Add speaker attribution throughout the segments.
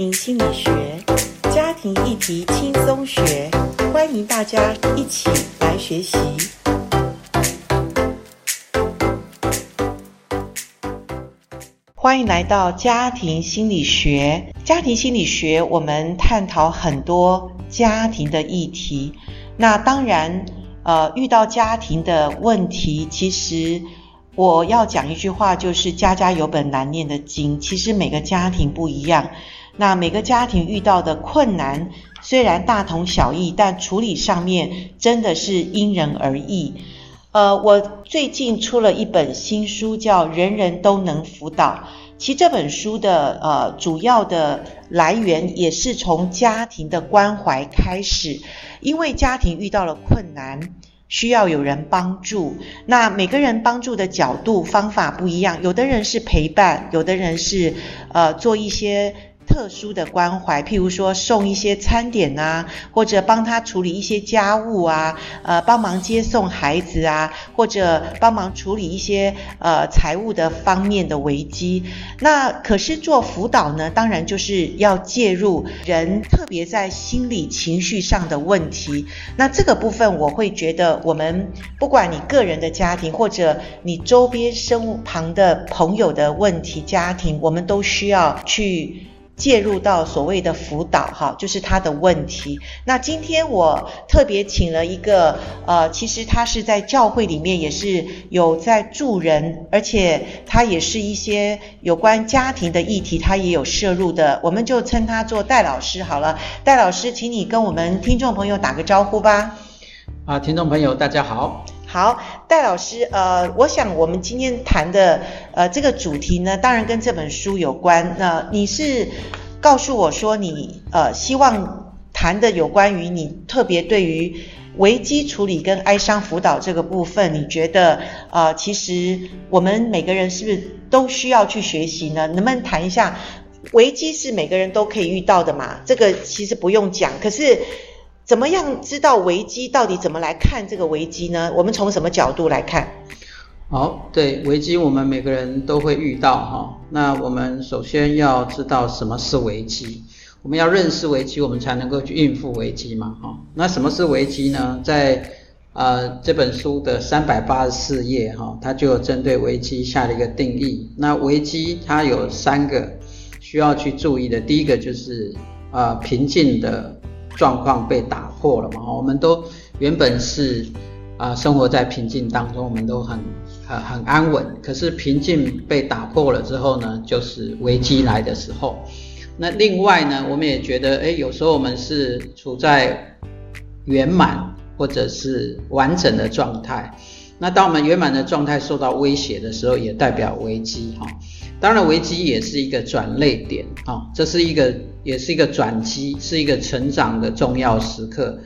Speaker 1: 心理学，家庭议题轻松学，欢迎大家一起来学习。欢迎来到家庭心理学。家庭心理学，我们探讨很多家庭的议题。那当然，呃，遇到家庭的问题，其实。我要讲一句话，就是家家有本难念的经。其实每个家庭不一样，那每个家庭遇到的困难虽然大同小异，但处理上面真的是因人而异。呃，我最近出了一本新书，叫《人人都能辅导》。其实这本书的呃主要的来源也是从家庭的关怀开始，因为家庭遇到了困难。需要有人帮助，那每个人帮助的角度方法不一样，有的人是陪伴，有的人是呃做一些。特殊的关怀，譬如说送一些餐点啊，或者帮他处理一些家务啊，呃，帮忙接送孩子啊，或者帮忙处理一些呃财务的方面的危机。那可是做辅导呢，当然就是要介入人，特别在心理情绪上的问题。那这个部分，我会觉得我们不管你个人的家庭，或者你周边身旁的朋友的问题家庭，我们都需要去。介入到所谓的辅导，哈，就是他的问题。那今天我特别请了一个，呃，其实他是在教会里面也是有在助人，而且他也是一些有关家庭的议题，他也有涉入的。我们就称他做戴老师好了。戴老师，请你跟我们听众朋友打个招呼吧。
Speaker 2: 啊，听众朋友，大家好。
Speaker 1: 好，戴老师，呃，我想我们今天谈的，呃，这个主题呢，当然跟这本书有关。那你是告诉我说你，呃，希望谈的有关于你特别对于危机处理跟哀伤辅导这个部分，你觉得，呃，其实我们每个人是不是都需要去学习呢？能不能谈一下，危机是每个人都可以遇到的嘛？这个其实不用讲，可是。怎么样知道危机？到底怎么来看这个危机呢？我们从什么角度来看？
Speaker 2: 好，对，危机我们每个人都会遇到哈。那我们首先要知道什么是危机，我们要认识危机，我们才能够去应付危机嘛哈。那什么是危机呢？在呃这本书的三百八十四页哈，它就有针对危机下了一个定义。那危机它有三个需要去注意的，第一个就是呃平静的。状况被打破了嘛？我们都原本是啊、生活在平静当中，我们都很很很安稳。可是平静被打破了之后呢，就是危机来的时候。那另外呢，我们也觉得，哎，有时候我们是处在圆满或者是完整的状态。那当我们圆满的状态受到威胁的时候，也代表危机哈。当然，危机也是一个转捩点啊，这是一个，也是一个转机，是一个成长的重要时刻。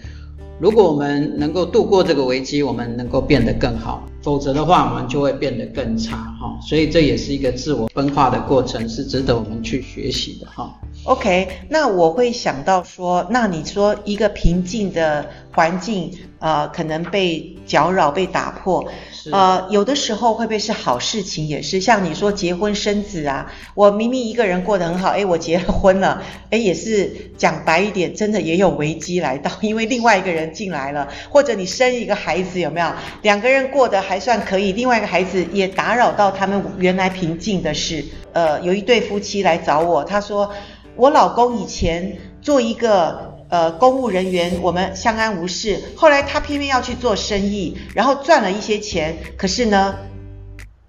Speaker 2: 如果我们能够度过这个危机，我们能够变得更好；否则的话，我们就会变得更差哈。所以这也是一个自我分化的过程，是值得我们去学习的哈。
Speaker 1: OK，那我会想到说，那你说一个平静的环境，呃，可能被搅扰、被打破。呃，有的时候会不会是好事情？也是像你说结婚生子啊，我明明一个人过得很好，诶，我结了婚了，诶，也是讲白一点，真的也有危机来到，因为另外一个人进来了，或者你生一个孩子有没有？两个人过得还算可以，另外一个孩子也打扰到他们原来平静的事。呃，有一对夫妻来找我，他说我老公以前做一个。呃，公务人员我们相安无事，后来他偏偏要去做生意，然后赚了一些钱，可是呢，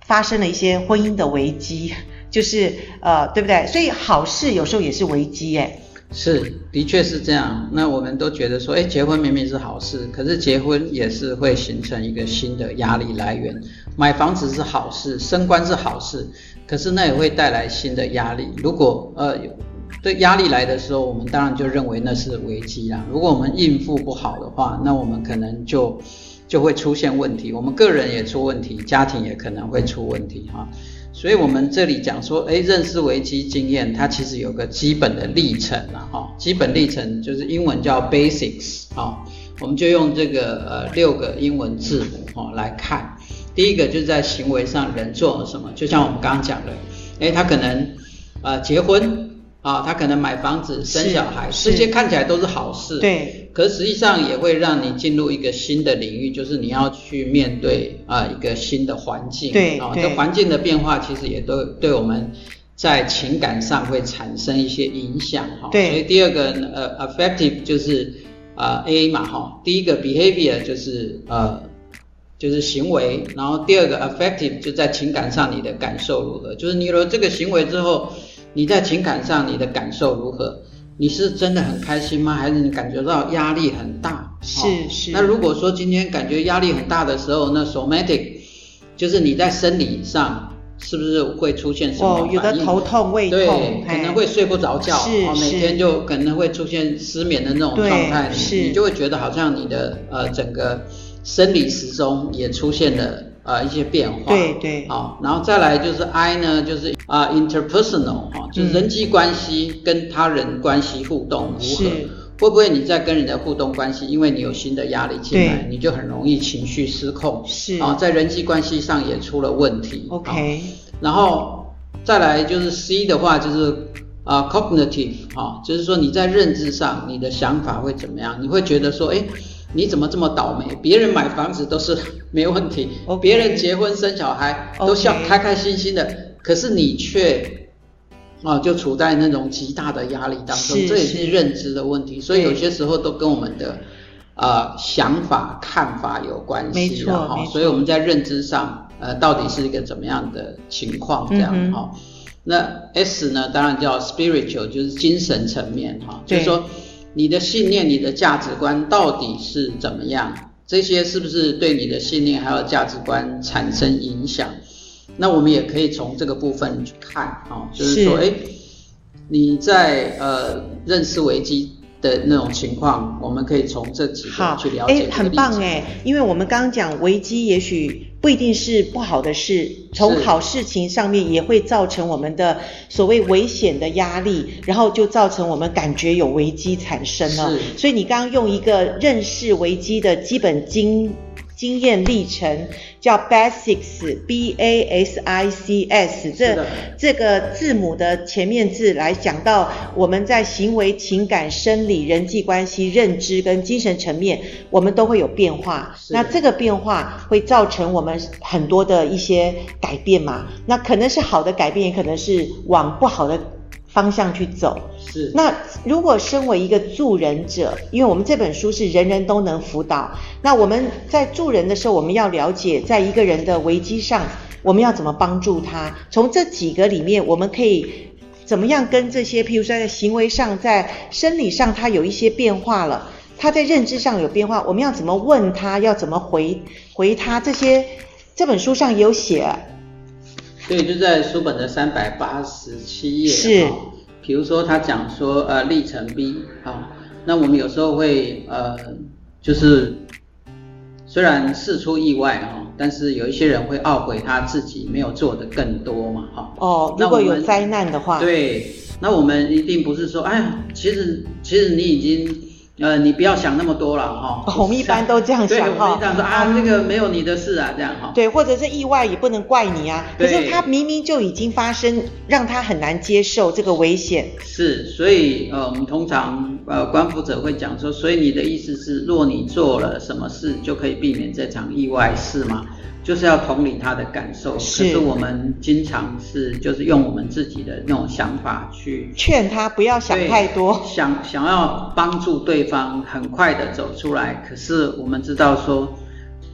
Speaker 1: 发生了一些婚姻的危机，就是呃，对不对？所以好事有时候也是危机，哎，
Speaker 2: 是，的确是这样。那我们都觉得说，哎，结婚明明是好事，可是结婚也是会形成一个新的压力来源。买房子是好事，升官是好事，可是那也会带来新的压力。如果呃。这压力来的时候，我们当然就认为那是危机啦。如果我们应付不好的话，那我们可能就就会出现问题，我们个人也出问题，家庭也可能会出问题哈。所以，我们这里讲说，诶，认识危机经验，它其实有个基本的历程啊哈。基本历程就是英文叫 basics 啊，我们就用这个呃六个英文字母哈来看。第一个就是在行为上人做了什么，就像我们刚刚讲的，诶，他可能呃结婚。啊，他可能买房子、生小孩，这些看起来都是好事。
Speaker 1: 对。
Speaker 2: 可实际上也会让你进入一个新的领域，就是你要去面对啊一个新的环境。
Speaker 1: 对。
Speaker 2: 啊，这环境的变化其实也都对我们在情感上会产生一些影响。哈。
Speaker 1: 对。
Speaker 2: 所以第二个呃，affective 就是啊 A 嘛哈，第一个 behavior 就是呃就是行为，然后第二个 affective 就在情感上你的感受如何，就是你有了这个行为之后。你在情感上你的感受如何？你是真的很开心吗？还是你感觉到压力很大？
Speaker 1: 是是。
Speaker 2: 那如果说今天感觉压力很大的时候，那 somatic 就是你在生理上是不是会出现什么反应？
Speaker 1: 哦，有的头痛、胃痛，
Speaker 2: 对，可能会睡不着觉，
Speaker 1: 是是。
Speaker 2: 每天就可能会出现失眠的那种状态，
Speaker 1: 是。
Speaker 2: 你就会觉得好像你的呃整个生理时钟也出现了。呃，一些变化，
Speaker 1: 对对，
Speaker 2: 好，然后再来就是 I 呢，就是啊、呃、interpersonal 哈、哦，就是人际关系跟他人关系互动如何？是会不会你在跟人的互动关系，因为你有新的压力进来，你就很容易情绪失控，是啊、哦，在人际关系上也出了问题。OK，、哦、然后再来就是 C 的话，就是啊、呃、cognitive 哈、哦，就是说你在认知上，你的想法会怎么样？你会觉得说，哎。你怎么这么倒霉？别人买房子都是没问题，okay. 别人结婚生小孩都笑开开心心的.可是你却啊就处在那种极大的压力当中，这也是认知的问题。所以有些时候都跟我们的呃想法看法有关系，没错哈。所以我们在认知上呃到底是一个怎么样的情况这样哈、嗯？那 S 呢，当然叫 spiritual，就是精神层面哈，就是说。你的信念、你的价值观到底是怎么样？这些是不是对你的信念还有价值观产生影响？那我们也可以从这个部分去看啊，就是说，哎，你在呃认识危机的那种情况，我们可以从这几个去了解。哎，
Speaker 1: 很棒哎，因为我们刚刚讲危机，也许。不一定是不好的事，从好事情上面也会造成我们的所谓危险的压力，然后就造成我们感觉有危机产生了。所以你刚刚用一个认识危机的基本经经验历程。叫 Basics，B A S I C S，这这个字母的前面字来讲到我们在行为、情感、生理、人际关系、认知跟精神层面，我们都会有变化。那这个变化会造成我们很多的一些改变嘛？那可能是好的改变，也可能是往不好的方向去走。是。那如果身为一个助人者，因为我们这本书是人人都能辅导，那我们在助人的时候，我们要了解在一个人的危机上，我们要怎么帮助他？从这几个里面，我们可以怎么样跟这些，譬如说在行为上、在生理上，他有一些变化了，他在认知上有变化，我们要怎么问他？要怎么回回他？这些这本书上也有写。
Speaker 2: 对，就在书本的三百八十七页。
Speaker 1: 是。
Speaker 2: 比如说他讲说呃历程 B 啊，那我们有时候会呃就是虽然事出意外哈，但是有一些人会懊悔他自己没有做的更多嘛哈。
Speaker 1: 哦，如果有灾难的话。
Speaker 2: 对，那我们一定不是说哎呀，其实其实你已经。呃，你不要想那么多了哈、
Speaker 1: 哦。我们一般都这样想哈。
Speaker 2: 对，我们这样说啊，那个没有你的事啊，这样哈。
Speaker 1: 对，或者是意外也不能怪你啊。可是他明明就已经发生，让他很难接受这个危险。
Speaker 2: 是，所以呃，我们通常呃，观辅者会讲说，所以你的意思是，若你做了什么事，就可以避免这场意外，是吗？就是要同理他的感受，是，可是我们经常是就是用我们自己的那种想法去
Speaker 1: 劝他不要想太多，
Speaker 2: 想想要帮助对方很快的走出来。可是我们知道说，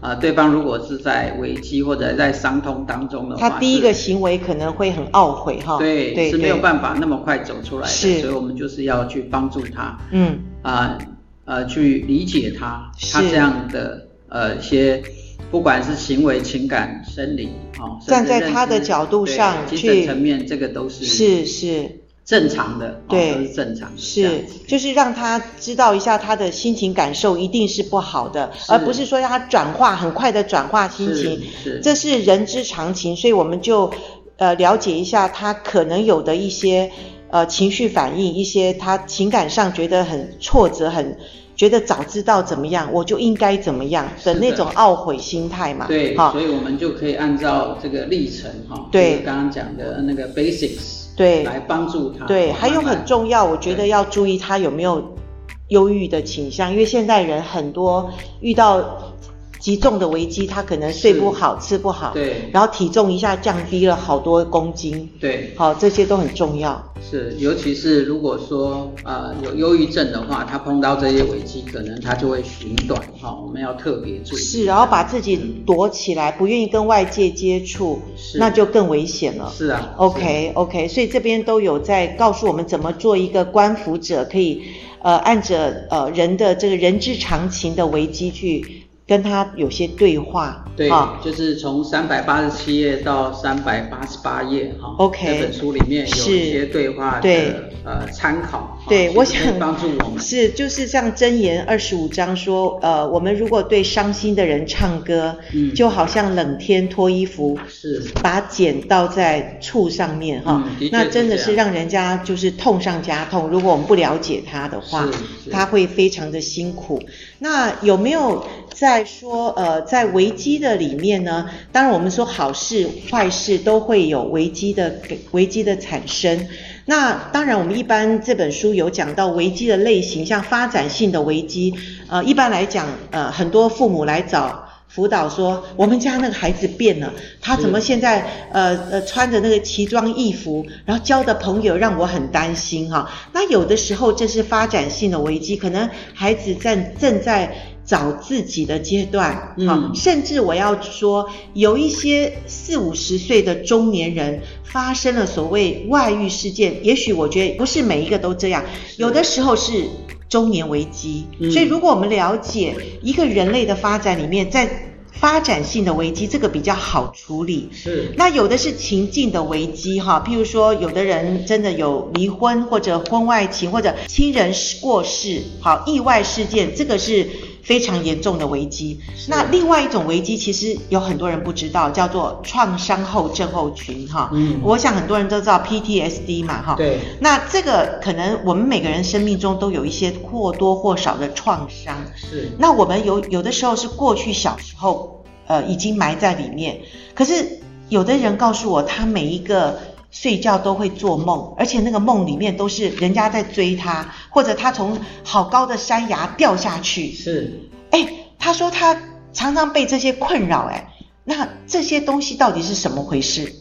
Speaker 2: 啊、呃，对方如果是在危机或者在伤痛当中的话，
Speaker 1: 他第一个行为可能会很懊悔哈，
Speaker 2: 对，对，是没有办法那么快走出来的，所以我们就是要去帮助他，嗯，啊呃，呃去理解他，他这样的呃一些。不管是行为、情感、生理，哦，
Speaker 1: 站在他的角度上去，
Speaker 2: 精神层面，这个都是
Speaker 1: 是是。
Speaker 2: 正常的，
Speaker 1: 对，
Speaker 2: 哦、都是正常的，
Speaker 1: 是就是让他知道一下他的心情感受一定是不好的，而不是说让他转化很快的转化心情，是，是。这是人之常情，所以我们就呃了解一下他可能有的一些呃情绪反应，一些他情感上觉得很挫折很。觉得早知道怎么样，我就应该怎么样的那种懊悔心态嘛。
Speaker 2: 对，所以我们就可以按照这个历程哈，对，刚刚讲的那个 basics
Speaker 1: 对，
Speaker 2: 来帮助他。
Speaker 1: 对，还有很重要，我觉得要注意他有没有忧郁的倾向，因为现代人很多遇到。极重的危机，他可能睡不好，吃不好，
Speaker 2: 对，
Speaker 1: 然后体重一下降低了好多公斤，
Speaker 2: 对，
Speaker 1: 好，这些都很重要。
Speaker 2: 是，尤其是如果说呃有忧郁症的话，他碰到这些危机，可能他就会寻短，哈，我们要特别注意。
Speaker 1: 是，然后把自己躲起来，不愿意跟外界接触，是，那就更危险了。
Speaker 2: 是啊
Speaker 1: ，OK OK，所以这边都有在告诉我们怎么做一个观服者，可以呃按着呃人的这个人之常情的危机去。跟他有些对话，
Speaker 2: 对，哦、就是从三百八十七页到三百八十八页，哈，OK，这本书里面有一些对话的对。呃参考，
Speaker 1: 对，我想
Speaker 2: 帮助我们。
Speaker 1: 是就是像箴言二十五章说，呃，我们如果对伤心的人唱歌，嗯，就好像冷天脱衣服，是。把碱倒在醋上面，哈、嗯，那真的是让人家就是痛上加痛。如果我们不了解他的话，他会非常的辛苦。那有没有？在说，呃，在危机的里面呢，当然我们说好事坏事都会有危机的危机的产生。那当然，我们一般这本书有讲到危机的类型，像发展性的危机，呃，一般来讲，呃，很多父母来找辅导说，我们家那个孩子变了，他怎么现在呃呃穿着那个奇装异服，然后交的朋友让我很担心哈。那有的时候这是发展性的危机，可能孩子正正在。找自己的阶段，好、嗯，甚至我要说，有一些四五十岁的中年人发生了所谓外遇事件，也许我觉得不是每一个都这样，有的时候是中年危机。嗯、所以，如果我们了解一个人类的发展里面，在发展性的危机，这个比较好处理。是，那有的是情境的危机，哈，譬如说，有的人真的有离婚或者婚外情或者亲人过世，好，意外事件，这个是。非常严重的危机。那另外一种危机，其实有很多人不知道，叫做创伤后症候群，哈。嗯。我想很多人都知道 PTSD 嘛，哈。对。那这个可能我们每个人生命中都有一些或多或少的创伤。是。那我们有有的时候是过去小时候，呃，已经埋在里面。可是有的人告诉我，他每一个。睡觉都会做梦，而且那个梦里面都是人家在追他，或者他从好高的山崖掉下去。是，哎，他说他常常被这些困扰，哎，那这些东西到底是什么回事？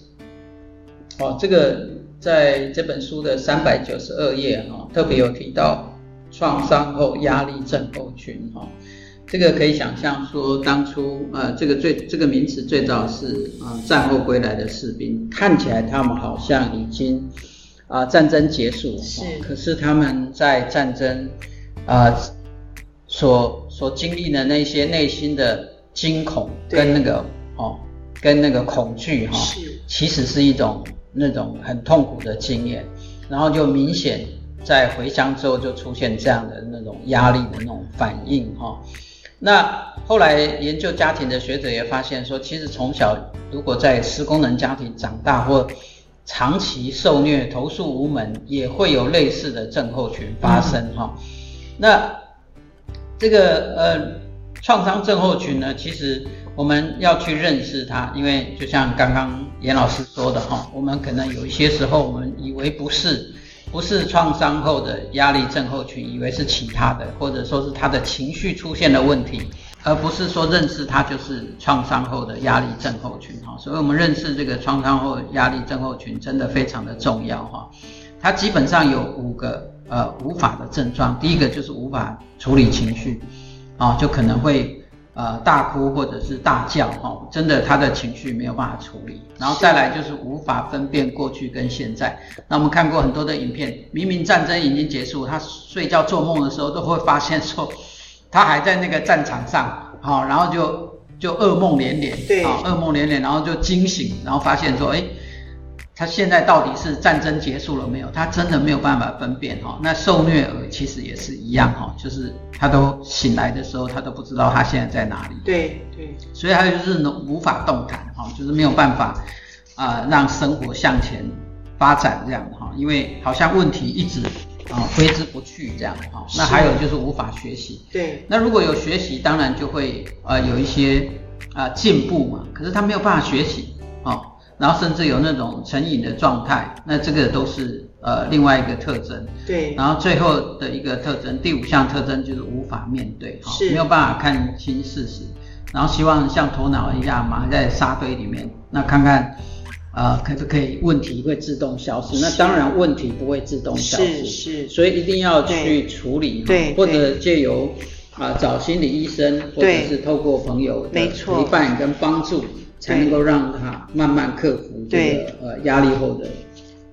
Speaker 2: 哦，这个在这本书的三百九十二页哈，特别有提到创伤后压力症候群哈。这个可以想象说，当初呃，这个最这个名词最早是啊、呃，战后归来的士兵，看起来他们好像已经啊、呃，战争结束了，是，可是他们在战争啊、呃、所所经历的那些内心的惊恐跟那个哦，跟那个恐惧哈，是，其实是一种那种很痛苦的经验，然后就明显在回乡之后就出现这样的那种压力的那种反应哈。那后来研究家庭的学者也发现说，其实从小如果在失功能家庭长大，或长期受虐、投诉无门，也会有类似的症候群发生哈、嗯。那这个呃创伤症候群呢，其实我们要去认识它，因为就像刚刚严老师说的哈，我们可能有一些时候我们以为不是。不是创伤后的压力症候群，以为是其他的，或者说是他的情绪出现了问题，而不是说认识他就是创伤后的压力症候群哈。所以我们认识这个创伤后压力症候群真的非常的重要哈。它基本上有五个呃无法的症状，第一个就是无法处理情绪，啊，就可能会。呃，大哭或者是大叫，哈，真的他的情绪没有办法处理，然后再来就是无法分辨过去跟现在。那我们看过很多的影片，明明战争已经结束，他睡觉做梦的时候都会发现说，他还在那个战场上，好，然后就就噩梦连连，对，噩梦连连，然后就惊醒，然后发现说，哎。他现在到底是战争结束了没有？他真的没有办法分辨哈。那受虐儿其实也是一样哈，就是他都醒来的时候，他都不知道他现在在哪里。对对。所以还有就是无法动弹哈，就是没有办法啊让生活向前发展这样的哈，因为好像问题一直啊挥之不去这样哈。那还有就是无法学习。对。那如果有学习，当然就会呃有一些啊进步嘛。可是他没有办法学习啊。然后甚至有那种成瘾的状态，那这个都是呃另外一个特征。
Speaker 1: 对。
Speaker 2: 然后最后的一个特征，第五项特征就是无法面对，哈，
Speaker 1: 是
Speaker 2: 没有办法看清事实，然后希望像头脑一样埋在沙堆里面，那看看。呃，可不可以？问题会自动消失？那当然，问题不会自动消失，
Speaker 1: 是是，
Speaker 2: 所以一定要去处理，
Speaker 1: 对，
Speaker 2: 或者借由啊、呃、找心理医生，或者是透过朋友的陪伴跟帮助，才能够让他慢慢克服这个呃压力后的。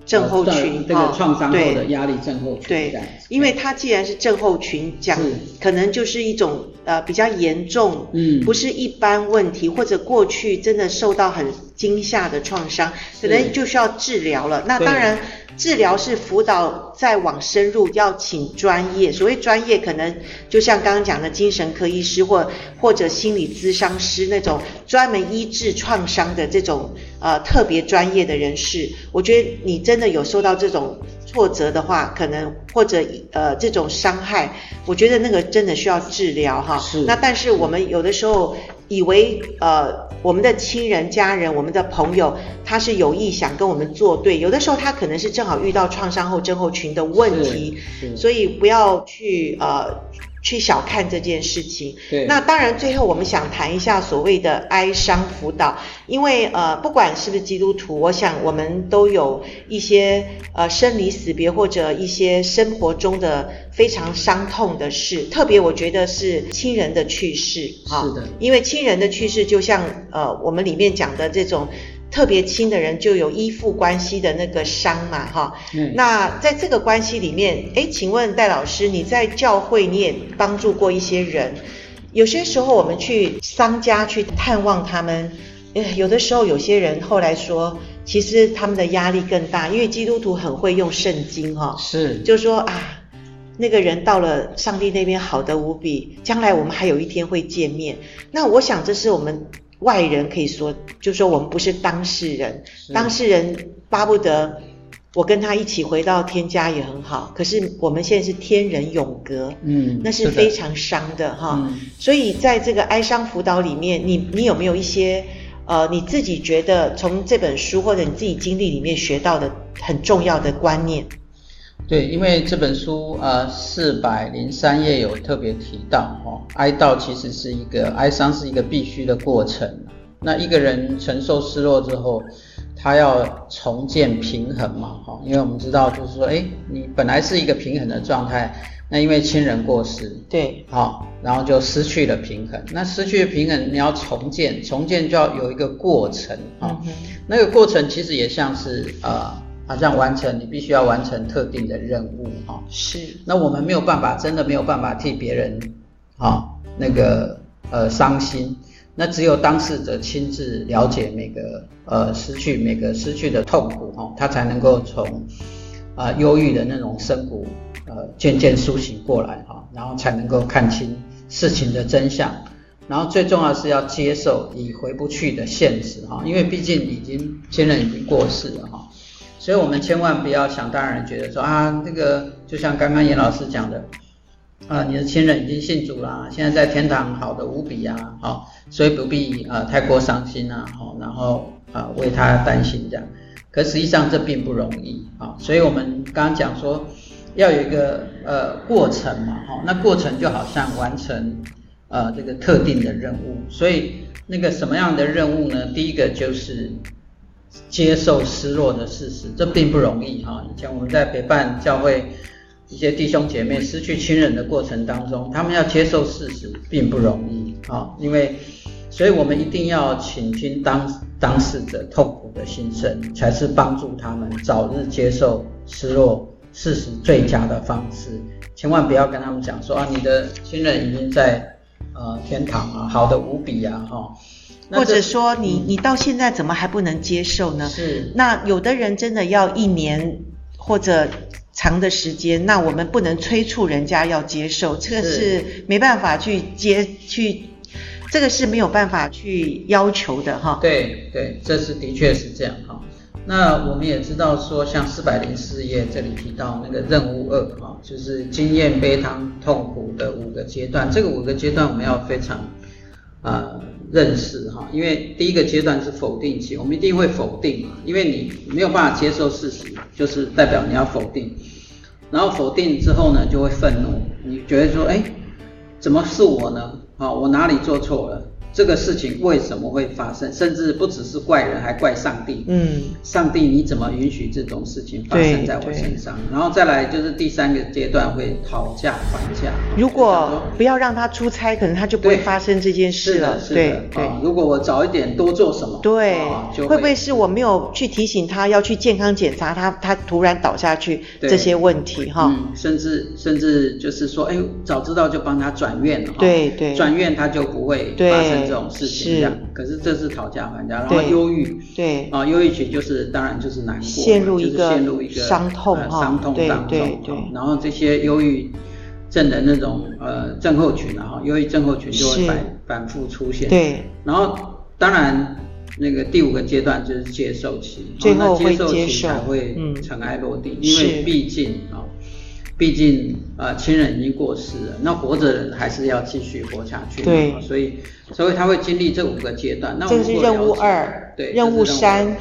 Speaker 1: 症候群，
Speaker 2: 这个创伤后的压力症候群，
Speaker 1: 对，对，因为它既然是症候群，讲可能就是一种呃比较严重，嗯，不是一般问题，或者过去真的受到很惊吓的创伤，可能就需要治疗了。那当然。治疗是辅导，再往深入要请专业。所谓专业，可能就像刚刚讲的精神科医师或或者心理咨商师那种专门医治创伤的这种呃特别专业的人士。我觉得你真的有受到这种挫折的话，可能或者呃这种伤害，我觉得那个真的需要治疗哈。是。那但是我们有的时候以为呃。我们的亲人、家人、我们的朋友，他是有意想跟我们作对，有的时候他可能是正好遇到创伤后症候群的问题，所以不要去呃。去小看这件事情。对。那当然，最后我们想谈一下所谓的哀伤辅导，因为呃，不管是不是基督徒，我想我们都有一些呃生离死别或者一些生活中的非常伤痛的事，特别我觉得是亲人的去世啊。是的。因为亲人的去世，就像呃我们里面讲的这种。特别亲的人就有依附关系的那个伤嘛，哈。嗯。那在这个关系里面，诶，请问戴老师，你在教会你也帮助过一些人，有些时候我们去商家去探望他们，诶，有的时候有些人后来说，其实他们的压力更大，因为基督徒很会用圣经，哈。是。就说啊，那个人到了上帝那边好的无比，将来我们还有一天会见面。那我想这是我们。外人可以说，就说我们不是当事人，当事人巴不得我跟他一起回到天家也很好。可是我们现在是天人永隔，嗯，那是非常伤的哈。嗯，所以在这个哀伤辅导里面，你你有没有一些呃你自己觉得从这本书或者你自己经历里面学到的很重要的观念？
Speaker 2: 对，因为这本书呃四百零三页有特别提到哦，哀悼其实是一个哀伤是一个必须的过程。那一个人承受失落之后，他要重建平衡嘛，哈，因为我们知道就是说，哎，你本来是一个平衡的状态，那因为亲人过世，对，好，然后就失去了平衡。那失去了平衡，你要重建，重建就要有一个过程啊，嗯、那个过程其实也像是呃。好像完成，你必须要完成特定的任务，哈，是。那我们没有办法，真的没有办法替别人，啊，那个呃伤心。那只有当事者亲自了解每个呃失去每个失去的痛苦，哈，他才能够从啊忧郁的那种深谷呃渐渐苏醒过来，哈，然后才能够看清事情的真相。然后最重要的是要接受已回不去的现实，哈，因为毕竟已经亲人已经过世了，哈。所以我们千万不要想当然觉得说啊，这个就像刚刚严老师讲的，啊，你的亲人已经信主啦，现在在天堂好的无比啊，好，所以不必啊太过伤心啊，好，然后啊为他担心这样。可实际上这并不容易啊，所以我们刚刚讲说要有一个呃过程嘛，哈，那过程就好像完成呃这个特定的任务，所以那个什么样的任务呢？第一个就是。接受失落的事实，这并不容易哈。以前我们在陪伴教会一些弟兄姐妹失去亲人的过程当中，他们要接受事实并不容易啊。因为，所以我们一定要倾听当当事者痛苦的心声，才是帮助他们早日接受失落事实最佳的方式。千万不要跟他们讲说啊，你的亲人已经在呃天堂啊，好的无比啊哈。
Speaker 1: 或者说你你到现在怎么还不能接受呢？是。那有的人真的要一年或者长的时间，那我们不能催促人家要接受，这个是没办法去接去，这个是没有办法去要求的哈。
Speaker 2: 对对，这是的确是这样哈。那我们也知道说，像四百零四页这里提到那个任务二哈，就是经验悲伤痛苦的五个阶段，这个五个阶段我们要非常啊。呃认识哈，因为第一个阶段是否定期，我们一定会否定嘛，因为你没有办法接受事实，就是代表你要否定，然后否定之后呢，就会愤怒，你觉得说，哎，怎么是我呢？啊，我哪里做错了？这个事情为什么会发生？甚至不只是怪人，还怪上帝。嗯，上帝你怎么允许这种事情发生在我身上？然后再来就是第三个阶段会讨价还价。
Speaker 1: 如果不要让他出差，可能他就不会发生这件事了。
Speaker 2: 是的。对对。如果我早一点多做什么？
Speaker 1: 对。会不会是我没有去提醒他要去健康检查，他他突然倒下去这些问题哈？
Speaker 2: 嗯，甚至甚至就是说，哎，早知道就帮他转院了。
Speaker 1: 对对。
Speaker 2: 转院他就不会发生。这种事情这样，可是这是讨价还价，然后忧郁，
Speaker 1: 对。
Speaker 2: 啊，忧郁群就是当然就是难过，
Speaker 1: 陷入一个
Speaker 2: 陷入一个
Speaker 1: 伤痛
Speaker 2: 伤痛当中，然后这些忧郁症的那种呃症候群啊，哈，忧郁症候群就会反反复出现，
Speaker 1: 对，
Speaker 2: 然后当然那个第五个阶段就是接受期，
Speaker 1: 最后
Speaker 2: 接受期才会尘埃落定，因为毕竟啊。毕竟，呃，亲人已经过世了，那活着的人还是要继续活下去。
Speaker 1: 对，
Speaker 2: 所以，所以他会经历这五个阶段。那
Speaker 1: 这是任务二，对，任务三。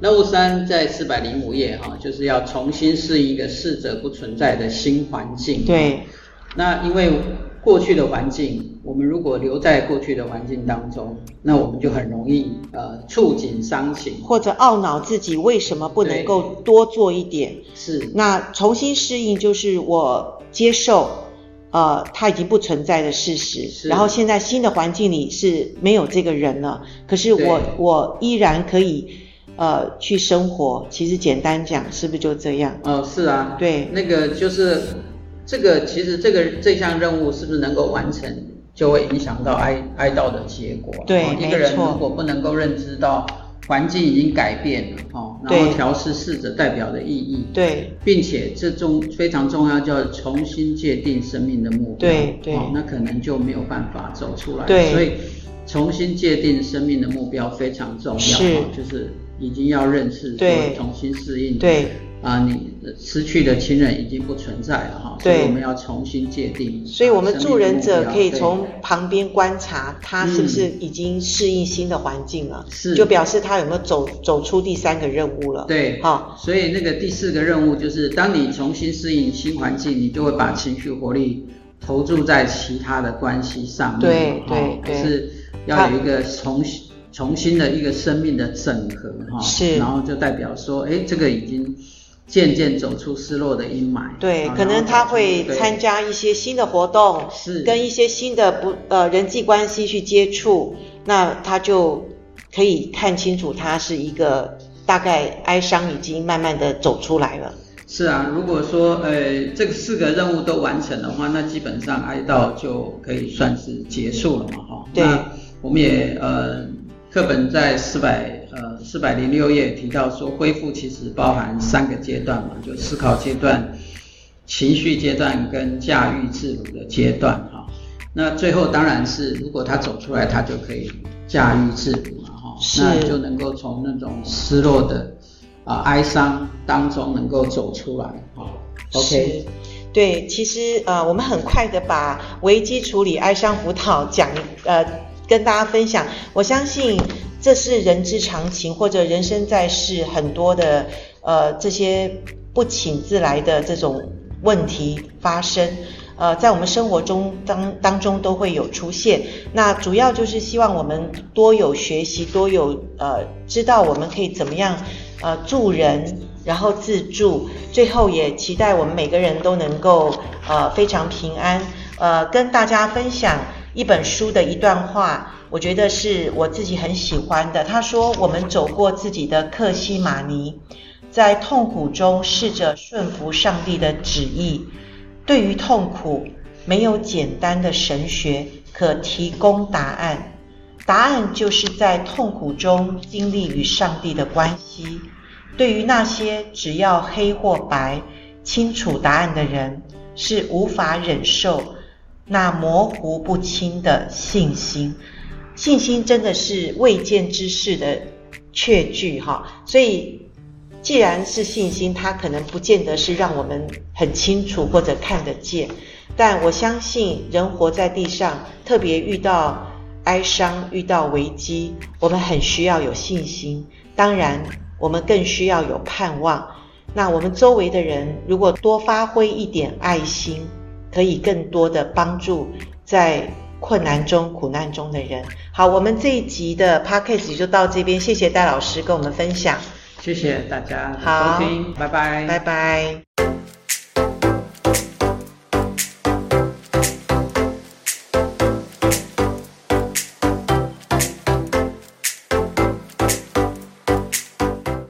Speaker 2: 任务三在四百零五页哈，就是要重新适应一个逝者不存在的新环境。
Speaker 1: 对，
Speaker 2: 那因为。过去的环境，我们如果留在过去的环境当中，那我们就很容易呃触景伤情，
Speaker 1: 或者懊恼自己为什么不能够多做一点。
Speaker 2: 是。
Speaker 1: 那重新适应就是我接受，呃，它已经不存在的事实。然后现在新的环境里是没有这个人了，可是我我依然可以呃去生活。其实简单讲，是不是就这样？
Speaker 2: 哦，是啊。
Speaker 1: 对。
Speaker 2: 那个就是。这个其实这个这项任务是不是能够完成，就会影响到哀哀悼的结果。
Speaker 1: 对，
Speaker 2: 一个人如果不能够认知到环境已经改变了，哈，然后调试逝者代表的意义，
Speaker 1: 对，
Speaker 2: 并且这重非常重要，叫重新界定生命的目标，
Speaker 1: 对对，
Speaker 2: 那可能就没有办法走出来。
Speaker 1: 对，
Speaker 2: 所以重新界定生命的目标非常重要，
Speaker 1: 是，
Speaker 2: 就是已经要认识，对，重新适应，
Speaker 1: 对。
Speaker 2: 啊，你失去的亲人已经不存在了哈，所以我们要重新界定。
Speaker 1: 所以我们助人者可以从旁边观察他是不是已经适应新的环境了，是，就表示他有没有走走出第三个任务了。
Speaker 2: 对，好，所以那个第四个任务就是，当你重新适应新环境，你就会把情绪活力投注在其他的关系上面。
Speaker 1: 对对对，
Speaker 2: 是要有一个重新重新的一个生命的整合哈，是，然后就代表说，哎，这个已经。渐渐走出失落的阴霾。
Speaker 1: 对，可能他会参加一些新的活动，是跟一些新的不呃人际关系去接触，那他就可以看清楚，他是一个大概哀伤已经慢慢的走出来了。
Speaker 2: 是啊，如果说呃这个四个任务都完成的话，那基本上哀悼就可以算是结束了嘛，哈。对。那我们也呃课本在四百。呃，四百零六页提到说，恢复其实包含三个阶段嘛，就思考阶段、情绪阶段跟驾驭自如的阶段哈。那最后当然是，如果他走出来，他就可以驾驭自如嘛哈，那就能够从那种失落的啊、呃、哀伤当中能够走出来哈。OK，
Speaker 1: 对，其实呃，我们很快的把危机处理、哀伤辅导讲呃跟大家分享，我相信。这是人之常情，或者人生在世很多的呃这些不请自来的这种问题发生，呃，在我们生活中当当中都会有出现。那主要就是希望我们多有学习，多有呃知道我们可以怎么样呃助人，然后自助，最后也期待我们每个人都能够呃非常平安。呃，跟大家分享一本书的一段话。我觉得是我自己很喜欢的。他说：“我们走过自己的克西玛尼，在痛苦中试着顺服上帝的旨意。对于痛苦，没有简单的神学可提供答案。答案就是在痛苦中经历与上帝的关系。对于那些只要黑或白、清楚答案的人，是无法忍受那模糊不清的信心。”信心真的是未见之事的确据哈，所以既然是信心，它可能不见得是让我们很清楚或者看得见，但我相信人活在地上，特别遇到哀伤、遇到危机，我们很需要有信心。当然，我们更需要有盼望。那我们周围的人，如果多发挥一点爱心，可以更多的帮助在困难中、苦难中的人。好，我们这一集的 podcast 就到这边，谢谢戴老师跟我们分享。
Speaker 2: 谢谢大家的收听，拜拜，
Speaker 1: 拜拜。